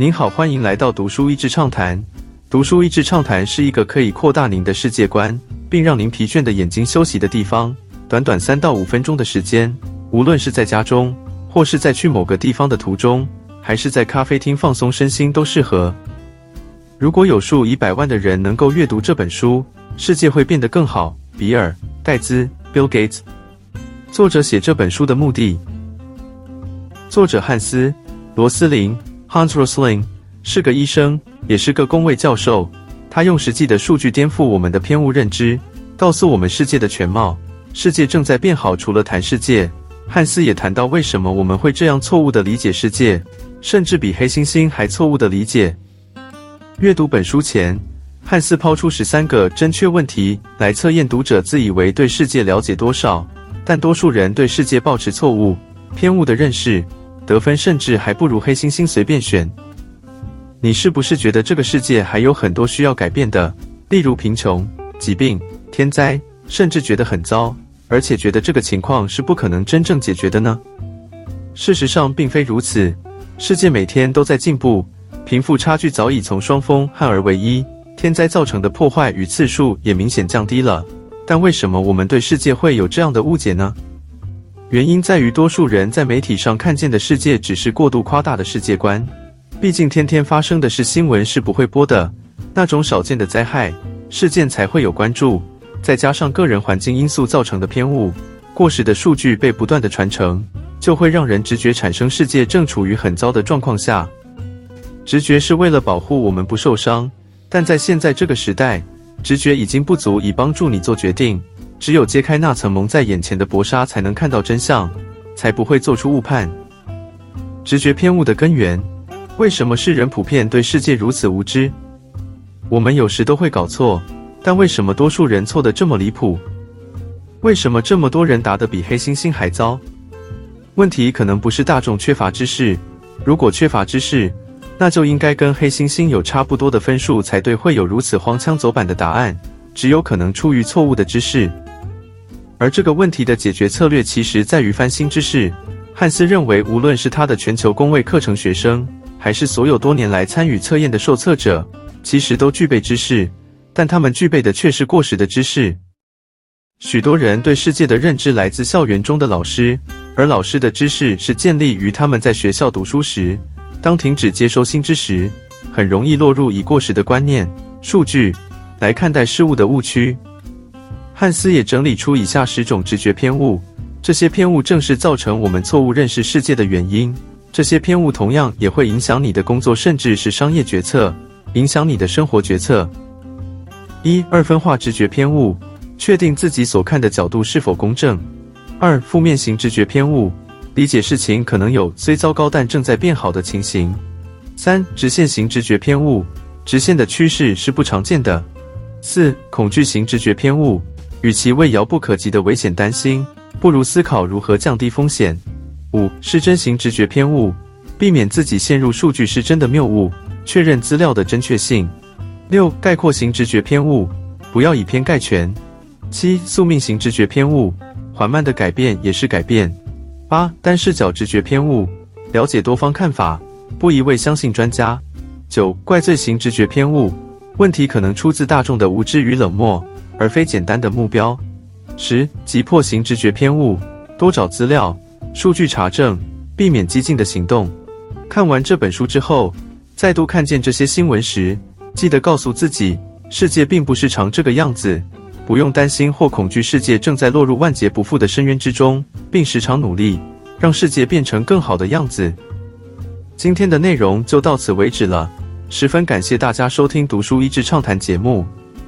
您好，欢迎来到读书益智畅谈。读书益智畅谈是一个可以扩大您的世界观，并让您疲倦的眼睛休息的地方。短短三到五分钟的时间，无论是在家中，或是在去某个地方的途中，还是在咖啡厅放松身心，都适合。如果有数以百万的人能够阅读这本书，世界会变得更好。比尔·盖茨 （Bill Gates） 作者写这本书的目的。作者汉斯·罗斯林。Hans Rosling 是个医生，也是个公卫教授。他用实际的数据颠覆我们的偏误认知，告诉我们世界的全貌。世界正在变好。除了谈世界，汉斯也谈到为什么我们会这样错误的理解世界，甚至比黑猩猩还错误的理解。阅读本书前，汉斯抛出十三个正确问题来测验读者自以为对世界了解多少，但多数人对世界保持错误、偏误的认识。得分甚至还不如黑猩猩随便选。你是不是觉得这个世界还有很多需要改变的？例如贫穷、疾病、天灾，甚至觉得很糟，而且觉得这个情况是不可能真正解决的呢？事实上并非如此，世界每天都在进步，贫富差距早已从双峰汉而为一，天灾造成的破坏与次数也明显降低了。但为什么我们对世界会有这样的误解呢？原因在于，多数人在媒体上看见的世界只是过度夸大的世界观。毕竟，天天发生的是新闻是不会播的，那种少见的灾害事件才会有关注。再加上个人环境因素造成的偏误，过时的数据被不断的传承，就会让人直觉产生世界正处于很糟的状况下。直觉是为了保护我们不受伤，但在现在这个时代，直觉已经不足以帮助你做决定。只有揭开那层蒙在眼前的薄纱，才能看到真相，才不会做出误判。直觉偏误的根源，为什么世人普遍对世界如此无知？我们有时都会搞错，但为什么多数人错得这么离谱？为什么这么多人答得比黑猩猩还糟？问题可能不是大众缺乏知识，如果缺乏知识，那就应该跟黑猩猩有差不多的分数才对，会有如此荒腔走板的答案，只有可能出于错误的知识。而这个问题的解决策略，其实在于翻新知识。汉斯认为，无论是他的全球工位课程学生，还是所有多年来参与测验的受测者，其实都具备知识，但他们具备的却是过时的知识。许多人对世界的认知来自校园中的老师，而老师的知识是建立于他们在学校读书时。当停止接收新知识，很容易落入以过时的观念、数据来看待事物的误区。汉斯也整理出以下十种直觉偏误，这些偏误正是造成我们错误认识世界的原因。这些偏误同样也会影响你的工作，甚至是商业决策，影响你的生活决策。一、二分化直觉偏误，确定自己所看的角度是否公正。二、负面型直觉偏误，理解事情可能有虽糟糕但正在变好的情形。三、直线型直觉偏误，直线的趋势是不常见的。四、恐惧型直觉偏误。与其为遥不可及的危险担心，不如思考如何降低风险。五、失真型直觉偏误，避免自己陷入数据失真的谬误，确认资料的正确性。六、概括型直觉偏误，不要以偏概全。七、宿命型直觉偏误，缓慢的改变也是改变。八、单视角直觉偏误，了解多方看法，不一味相信专家。九、怪罪型直觉偏误，问题可能出自大众的无知与冷漠。而非简单的目标。十、急迫型直觉偏误，多找资料、数据查证，避免激进的行动。看完这本书之后，再度看见这些新闻时，记得告诉自己，世界并不是常这个样子，不用担心或恐惧世界正在落入万劫不复的深渊之中，并时常努力让世界变成更好的样子。今天的内容就到此为止了，十分感谢大家收听《读书益智畅谈》节目。